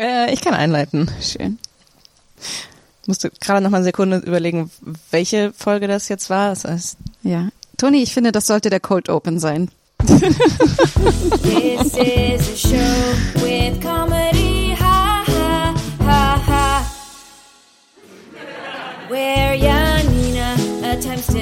Äh, ich kann einleiten. Schön. Ich musste gerade noch mal eine Sekunde überlegen, welche Folge das jetzt war. Das heißt, Ja. Toni, ich finde, das sollte der Cold Open sein. This is a show with comedy, ha ha ha ha. Where Janina attempts to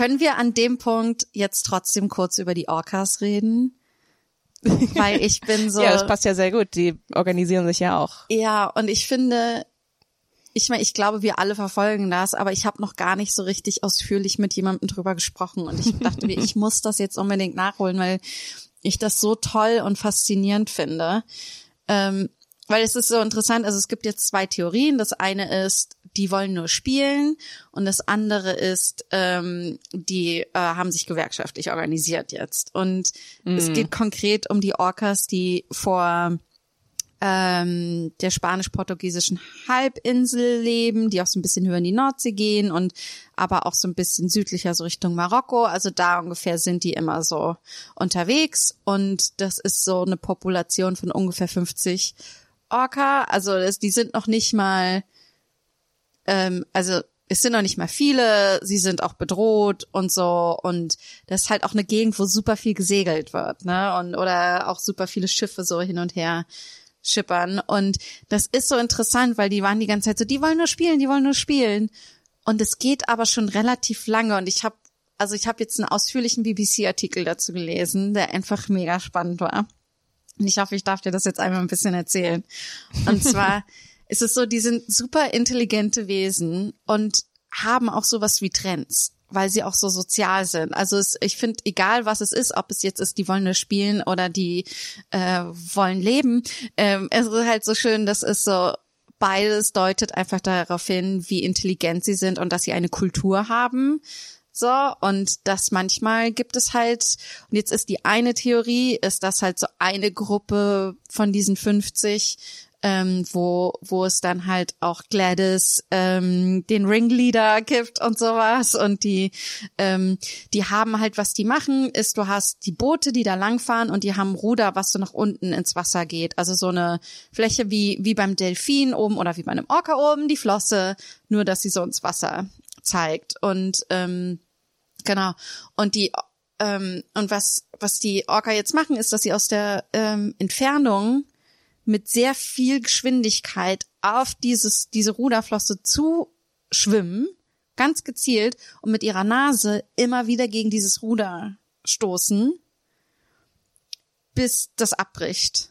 Können wir an dem Punkt jetzt trotzdem kurz über die Orcas reden? Weil ich bin so. ja, das passt ja sehr gut. Die organisieren sich ja auch. Ja, und ich finde, ich meine, ich glaube, wir alle verfolgen das, aber ich habe noch gar nicht so richtig ausführlich mit jemandem drüber gesprochen und ich dachte mir, ich muss das jetzt unbedingt nachholen, weil ich das so toll und faszinierend finde. Ähm, weil es ist so interessant, also es gibt jetzt zwei Theorien. Das eine ist, die wollen nur spielen und das andere ist, ähm, die äh, haben sich gewerkschaftlich organisiert jetzt. Und es geht konkret um die Orcas, die vor ähm, der spanisch-portugiesischen Halbinsel leben, die auch so ein bisschen höher in die Nordsee gehen und aber auch so ein bisschen südlicher so Richtung Marokko. Also da ungefähr sind die immer so unterwegs und das ist so eine Population von ungefähr 50 Orca. Also das, die sind noch nicht mal, ähm, also es sind noch nicht mal viele, sie sind auch bedroht und so und das ist halt auch eine Gegend, wo super viel gesegelt wird, ne? Und oder auch super viele Schiffe so hin und her schippern und das ist so interessant, weil die waren die ganze Zeit so, die wollen nur spielen, die wollen nur spielen und es geht aber schon relativ lange und ich habe also ich habe jetzt einen ausführlichen BBC-Artikel dazu gelesen, der einfach mega spannend war. Und ich hoffe, ich darf dir das jetzt einmal ein bisschen erzählen. Und zwar ist es so, die sind super intelligente Wesen und haben auch sowas wie Trends, weil sie auch so sozial sind. Also es, ich finde, egal was es ist, ob es jetzt ist, die wollen nur spielen oder die äh, wollen leben, ähm, es ist halt so schön, dass es so beides deutet einfach darauf hin, wie intelligent sie sind und dass sie eine Kultur haben. So, und das manchmal gibt es halt, und jetzt ist die eine Theorie, ist das halt so eine Gruppe von diesen 50, ähm, wo, wo es dann halt auch Gladys ähm, den Ringleader gibt und sowas. Und die, ähm, die haben halt, was die machen, ist, du hast die Boote, die da langfahren und die haben Ruder, was so nach unten ins Wasser geht. Also so eine Fläche wie, wie beim Delfin oben oder wie bei einem Orca oben, die Flosse, nur dass sie so ins Wasser zeigt. Und ähm, genau. Und die ähm, und was was die Orca jetzt machen, ist, dass sie aus der ähm, Entfernung mit sehr viel Geschwindigkeit auf dieses diese Ruderflosse zu schwimmen, ganz gezielt und mit ihrer Nase immer wieder gegen dieses Ruder stoßen, bis das abbricht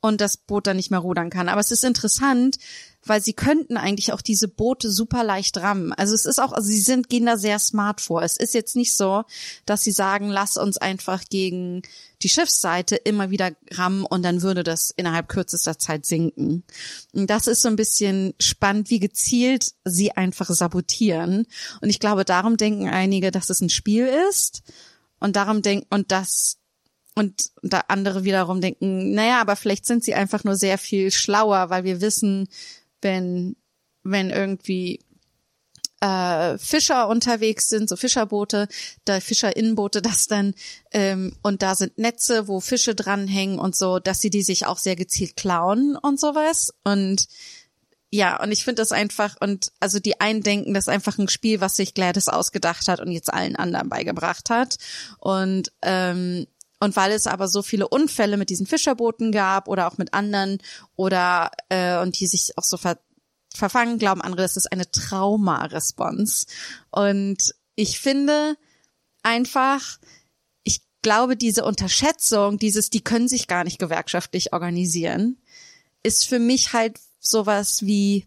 und das Boot dann nicht mehr rudern kann. Aber es ist interessant, weil sie könnten eigentlich auch diese Boote super leicht rammen. Also es ist auch, also sie sind, gehen da sehr smart vor. Es ist jetzt nicht so, dass sie sagen, lass uns einfach gegen die Schiffsseite immer wieder rammen und dann würde das innerhalb kürzester Zeit sinken. Und das ist so ein bisschen spannend, wie gezielt sie einfach sabotieren. Und ich glaube, darum denken einige, dass es ein Spiel ist. Und darum denken, und das und da andere wiederum denken, naja, aber vielleicht sind sie einfach nur sehr viel schlauer, weil wir wissen, wenn, wenn irgendwie äh, Fischer unterwegs sind, so Fischerboote, da Fischerinnenboote, das dann ähm, und da sind Netze, wo Fische dranhängen und so, dass sie die sich auch sehr gezielt klauen und sowas und ja, und ich finde das einfach, und also die einen denken, das ist einfach ein Spiel, was sich Gladys ausgedacht hat und jetzt allen anderen beigebracht hat. Und ähm, und weil es aber so viele Unfälle mit diesen Fischerbooten gab oder auch mit anderen oder äh, und die sich auch so ver verfangen, glauben andere, das ist eine Traumaresponse. Und ich finde einfach, ich glaube, diese Unterschätzung, dieses, die können sich gar nicht gewerkschaftlich organisieren, ist für mich halt sowas wie,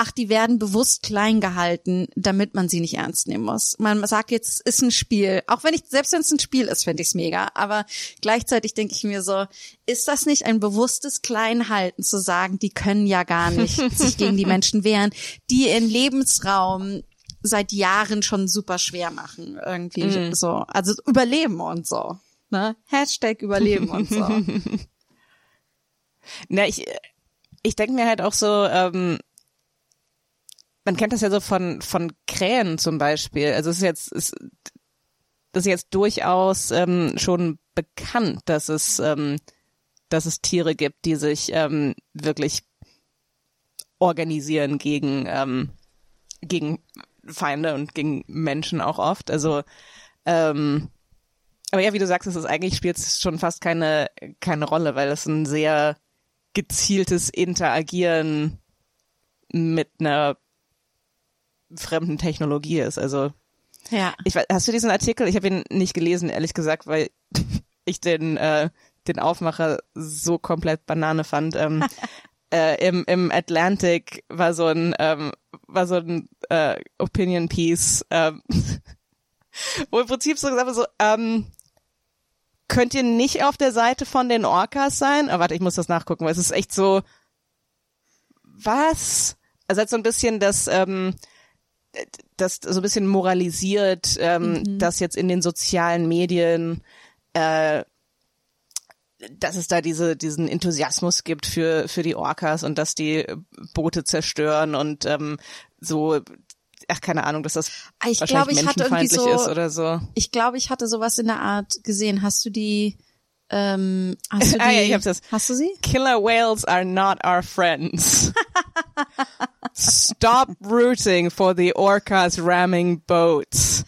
ach, die werden bewusst klein gehalten, damit man sie nicht ernst nehmen muss. Man sagt jetzt, es ist ein Spiel. Auch wenn ich, selbst wenn es ein Spiel ist, finde ich es mega. Aber gleichzeitig denke ich mir so, ist das nicht ein bewusstes Kleinhalten zu sagen, die können ja gar nicht sich gegen die Menschen wehren, die in Lebensraum seit Jahren schon super schwer machen, irgendwie Mhm. so. Also überleben und so. Ne? Hashtag überleben und so. Na, ich, ich denke mir halt auch so, ähm, man kennt das ja so von von Krähen zum Beispiel. Also es ist jetzt ist, das ist jetzt durchaus ähm, schon bekannt, dass es ähm, dass es Tiere gibt, die sich ähm, wirklich organisieren gegen ähm, gegen Feinde und gegen Menschen auch oft. Also ähm, aber ja, wie du sagst, es ist eigentlich spielt es schon fast keine keine Rolle, weil es ein sehr gezieltes Interagieren mit einer fremden Technologie ist. Also Ja. ich weiß, hast du diesen Artikel? Ich habe ihn nicht gelesen, ehrlich gesagt, weil ich den äh, den Aufmacher so komplett Banane fand. Ähm, äh, im, Im Atlantic war so ein ähm, war so ein äh, Opinion Piece, ähm, wo im Prinzip so gesagt wird, so ähm, könnt ihr nicht auf der Seite von den Orcas sein? Aber warte, ich muss das nachgucken, weil es ist echt so was? Also halt so ein bisschen das ähm, das so ein bisschen moralisiert, ähm, dass jetzt in den sozialen Medien äh, dass es da diese diesen Enthusiasmus gibt für für die Orcas und dass die Boote zerstören und ähm, so ach keine Ahnung, dass das Ich wahrscheinlich glaube, ich hatte irgendwie menschenfeindlich so, ist oder so. ich glaube, ich hatte sowas in der Art gesehen. Hast du die, ähm, hast du die, Ah, ja, ich hab's das. hast du sie? Killer whales are not our friends. Stop rooting for the orcas ramming boats.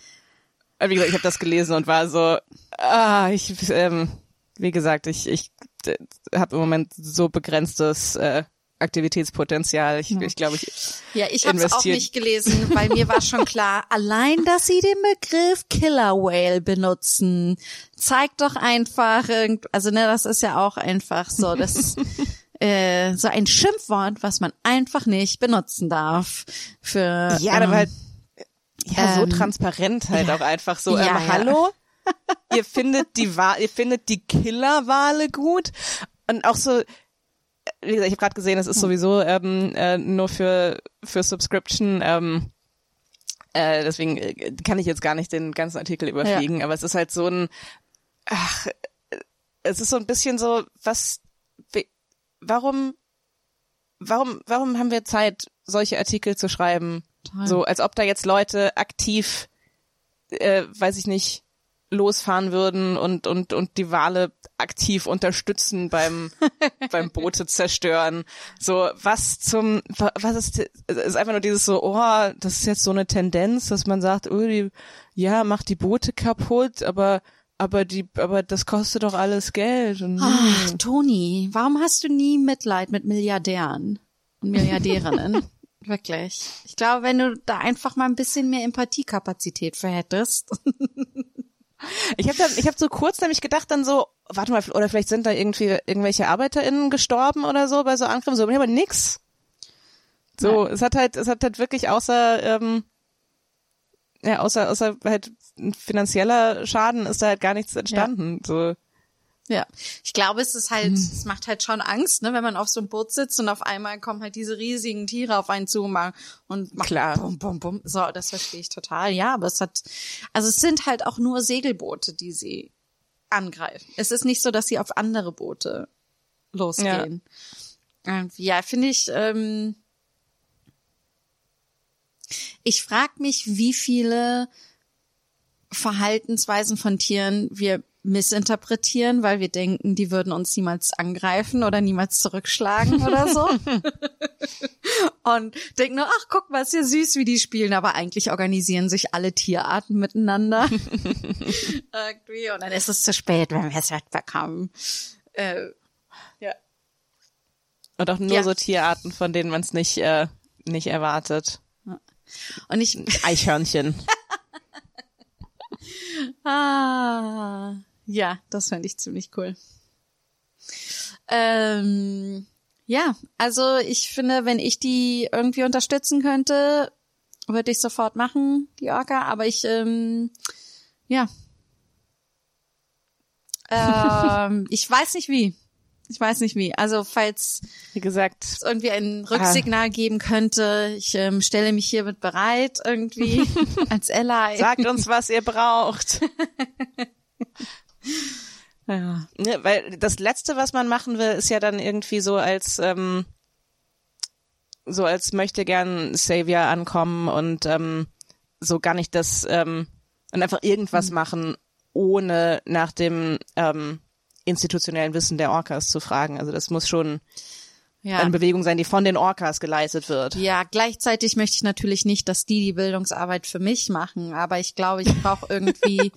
Äh, Wie gesagt, ich habe das gelesen und war so, ah, ich, ähm, wie gesagt, ich, ich äh, habe im Moment so begrenztes äh, Aktivitätspotenzial. Ich, ich glaube, ich Ja, ich habe es auch nicht gelesen, weil mir war schon klar, allein, dass sie den Begriff Killer Whale benutzen, zeigt doch einfach, also ne, das ist ja auch einfach so, das äh, so ein Schimpfwort, was man einfach nicht benutzen darf für ja, aber ähm, halt ja so ähm, transparent halt ja. auch einfach so. Ja, ähm, ja. Hallo, ihr findet die Wa ihr findet die Killerwale gut und auch so. Wie gesagt, ich habe gerade gesehen, es Hm. ist sowieso ähm, äh, nur für für Subscription. Ähm, äh, deswegen äh, kann ich jetzt gar nicht den ganzen Artikel überfliegen, aber es ist halt so ein, ach, äh, es ist so ein bisschen so, was, wie, warum, warum, warum haben wir Zeit, solche Artikel zu schreiben? Total. So, als ob da jetzt Leute aktiv, äh, weiß ich nicht, losfahren würden und und und die Wale aktiv unterstützen beim beim Boote zerstören. So was zum wa- was ist es ist einfach nur dieses so oh das ist jetzt so eine Tendenz, dass man sagt oh die ja macht die Boote kaputt, aber aber die aber das kostet doch alles Geld und Ach, Toni, warum hast du nie Mitleid mit Milliardären und Milliardärinnen? Wirklich. Ich glaube, wenn du da einfach mal ein bisschen mehr Empathiekapazität für hättest. Ich habe ich habe so kurz nämlich gedacht dann so, warte mal, oder vielleicht sind da irgendwie irgendwelche ArbeiterInnen gestorben oder so bei so Angriffen, so, aber nix. So, es hat halt, es hat halt wirklich außer, ähm, ja, außer, außer halt finanzieller Schaden ist da halt gar nichts entstanden. So, Ja, ich glaube, es ist halt, es macht halt schon Angst, ne, wenn man auf so einem Boot sitzt und auf einmal kommen halt diese riesigen Tiere auf einen zu und machen- und machen Klar. bum, bum, bum. So, das verstehe ich total. Ja, aber es hat, also es sind halt auch nur Segelboote, die sie angreifen. Es ist nicht so, dass sie auf andere Boote losgehen. Irgendwie, Ja, finde ich, ähm, ich frage mich, wie viele Verhaltensweisen von Tieren wir missinterpretieren, weil wir denken, die würden uns niemals angreifen oder niemals zurückschlagen oder so. Und denken nur, ach, guck mal, ist ja süß, wie die spielen, aber eigentlich organisieren sich alle Tierarten miteinander. Irgendwie. Und dann ist es zu spät, wenn wir es mitbekommen. Äh, ja. und auch nur Ja. so Tierarten, von denen man es nicht, äh, nicht erwartet. Und ich, Eichhörnchen. Ah, ja, das fände ich ziemlich cool. Ähm, ja, also ich finde, wenn ich die irgendwie unterstützen könnte, würde ich sofort machen, die Orca, aber ich, ähm, ja. Ähm, ich weiß nicht wie. Ich weiß nicht wie. Also falls Wie gesagt, es irgendwie ein Rücksignal geben könnte, ich ähm, stelle mich hiermit bereit irgendwie als Ally. sagt uns, was ihr braucht. ja. Ne, weil das Letzte, was man machen will, ist ja dann irgendwie so als ähm, so als möchte gern Savior ankommen und ähm, so gar nicht das ähm, und einfach irgendwas machen, ohne nach dem ähm, institutionellen Wissen der Orcas zu fragen. Also das muss schon Ja. eine Bewegung sein, die von den Orcas geleistet wird. Ja, gleichzeitig möchte ich natürlich nicht, dass die die Bildungsarbeit für mich machen, aber ich glaube, ich brauche irgendwie,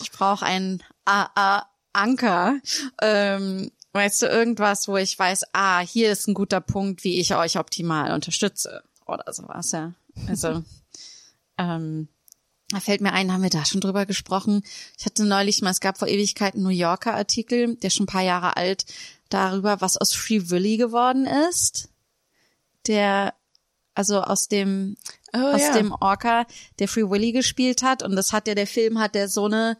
ich brauche einen AA Anker, ähm, weißt du, irgendwas, wo ich weiß, ah, hier ist ein guter Punkt, wie ich euch optimal unterstütze oder sowas, ja. Also, ähm, da fällt mir ein, haben wir da schon drüber gesprochen? Ich hatte neulich mal, es gab vor Ewigkeiten einen New Yorker Artikel, der ist schon ein paar Jahre alt, darüber, was aus Free Willy geworden ist. Der, also aus dem, Oh, aus ja. dem Orca, der Free Willy gespielt hat. Und das hat ja, der Film hat der so eine,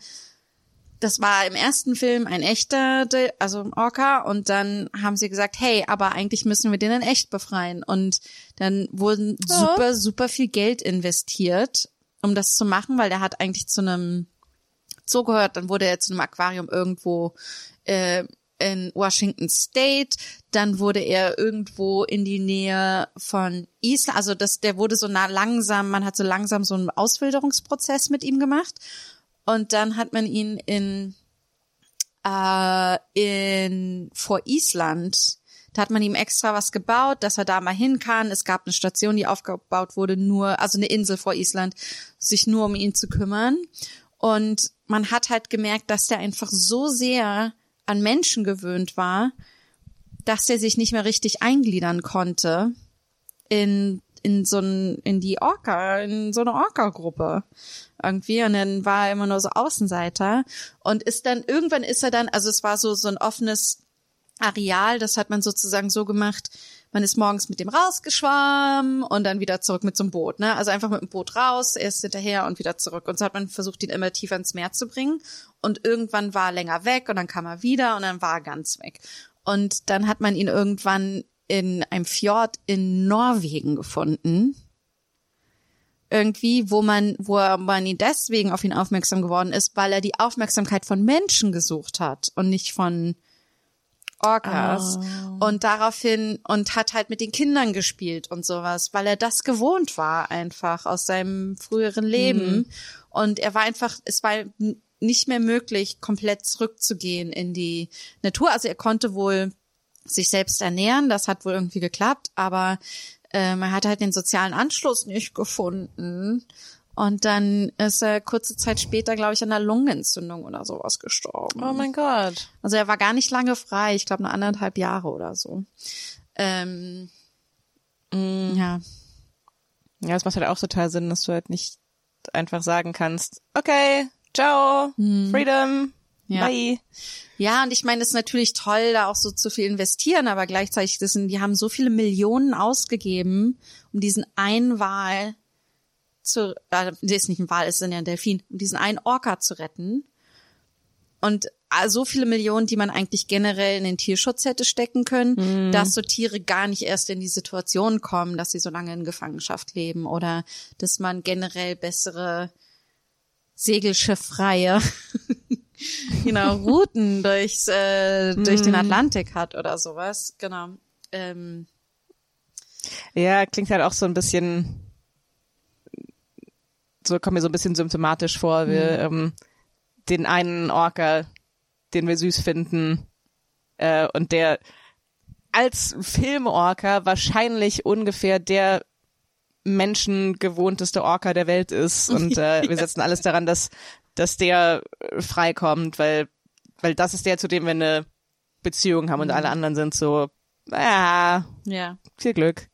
das war im ersten Film ein echter, also ein Orca. Und dann haben sie gesagt, hey, aber eigentlich müssen wir den in echt befreien. Und dann wurden super, super viel Geld investiert, um das zu machen, weil der hat eigentlich zu einem Zoo gehört. Dann wurde er zu einem Aquarium irgendwo äh, in Washington State. Dann wurde er irgendwo in die Nähe von Island. Also das, der wurde so nah langsam, man hat so langsam so einen Auswilderungsprozess mit ihm gemacht. Und dann hat man ihn in, äh, in vor Island, da hat man ihm extra was gebaut, dass er da mal hin kann. Es gab eine Station, die aufgebaut wurde, nur, also eine Insel vor Island, sich nur um ihn zu kümmern. Und man hat halt gemerkt, dass der einfach so sehr an Menschen gewöhnt war, dass er sich nicht mehr richtig eingliedern konnte in in so ein, in die Orca, in so eine Orca-Gruppe irgendwie. Und dann war er immer nur so Außenseiter. Und ist dann irgendwann ist er dann, also es war so so ein offenes Areal, das hat man sozusagen so gemacht, man ist morgens mit dem rausgeschwommen und dann wieder zurück mit so einem Boot, ne? Also einfach mit dem Boot raus, erst hinterher und wieder zurück. Und so hat man versucht, ihn immer tiefer ins Meer zu bringen. Und irgendwann war er länger weg und dann kam er wieder und dann war er ganz weg. Und dann hat man ihn irgendwann in einem Fjord in Norwegen gefunden. Irgendwie, wo man, wo man ihn deswegen auf ihn aufmerksam geworden ist, weil er die Aufmerksamkeit von Menschen gesucht hat und nicht von Orcas. Und daraufhin, und hat halt mit den Kindern gespielt und sowas, weil er das gewohnt war einfach aus seinem früheren Leben. Und er war einfach, es war nicht mehr möglich, komplett zurückzugehen in die Natur. Also er konnte wohl sich selbst ernähren, das hat wohl irgendwie geklappt, aber ähm, er hat halt den sozialen Anschluss nicht gefunden. Und dann ist er kurze Zeit später, glaube ich, an einer Lungenentzündung oder sowas gestorben. Oh mein Gott. Also er war gar nicht lange frei, ich glaube nur anderthalb Jahre oder so. Ähm, Ja, Ja, das macht halt auch total Sinn, dass du halt nicht einfach sagen kannst, okay, ciao, Freedom, Ja. bye. ja, und ich meine, es ist natürlich toll, da auch so zu viel investieren, aber gleichzeitig das sind, die haben so viele Millionen ausgegeben, um diesen einen Wal zu, äh, das ist nicht ein Wal, es ist ja ein Delfin, um diesen einen Orca zu retten. Und äh, so viele Millionen, die man eigentlich generell in den Tierschutz hätte stecken können, dass so Tiere gar nicht erst in die Situation kommen, dass sie so lange in Gefangenschaft leben oder dass man generell bessere segelschiffreie genau Routen durchs äh, durch den Atlantik hat oder sowas. Genau. Ähm, Ja, klingt halt auch so ein bisschen, so kommt mir so ein bisschen symptomatisch vor, wir, ähm, den einen Orca, den wir süß finden, äh, und der als Filmorca wahrscheinlich ungefähr der menschengewohnteste Orca der Welt ist. Und äh, wir setzen alles daran, dass dass der äh, freikommt, weil weil das ist der, zu dem wir eine Beziehung haben und alle anderen sind so, ja, ja. viel Glück.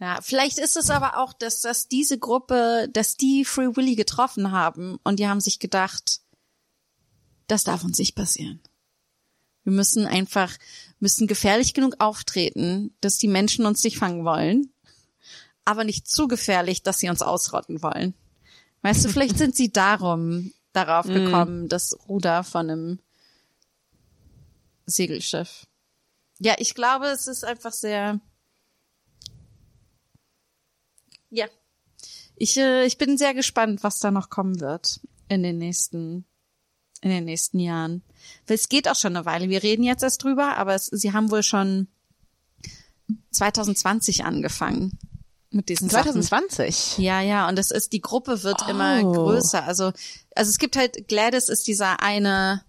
Ja, vielleicht ist es aber auch, dass dass diese Gruppe, dass die Free Willy getroffen haben und die haben sich gedacht, das darf uns nicht passieren. Wir müssen einfach, müssen gefährlich genug auftreten, dass die Menschen uns nicht fangen wollen, aber nicht zu gefährlich, dass sie uns ausrotten wollen. Weißt du, vielleicht sind sie darum darauf gekommen, das Ruder von einem Segelschiff. Ja, ich glaube, es ist einfach sehr, ja. Ich, äh, ich bin sehr gespannt, was da noch kommen wird in den nächsten, in den nächsten Jahren. Weil es geht auch schon eine Weile. Wir reden jetzt erst drüber, aber es, sie haben wohl schon 2020 angefangen mit diesen Sachen. 2020. Ja, ja, und das ist, die Gruppe wird immer Oh. größer. Also, also es gibt halt, Gladys ist dieser eine,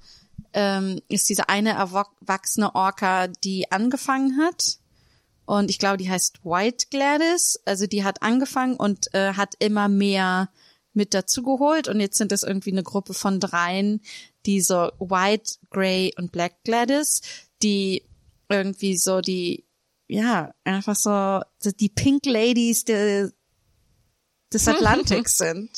ähm, ist diese eine erwachsene Orca, die angefangen hat. Und ich glaube, die heißt White Gladys. Also die hat angefangen und äh, hat immer mehr mit dazugeholt. Und jetzt sind es irgendwie eine Gruppe von dreien, die so White, Grey und Black Gladys, die irgendwie so die, ja, einfach so, die Pink Ladies der, des Atlantiks sind.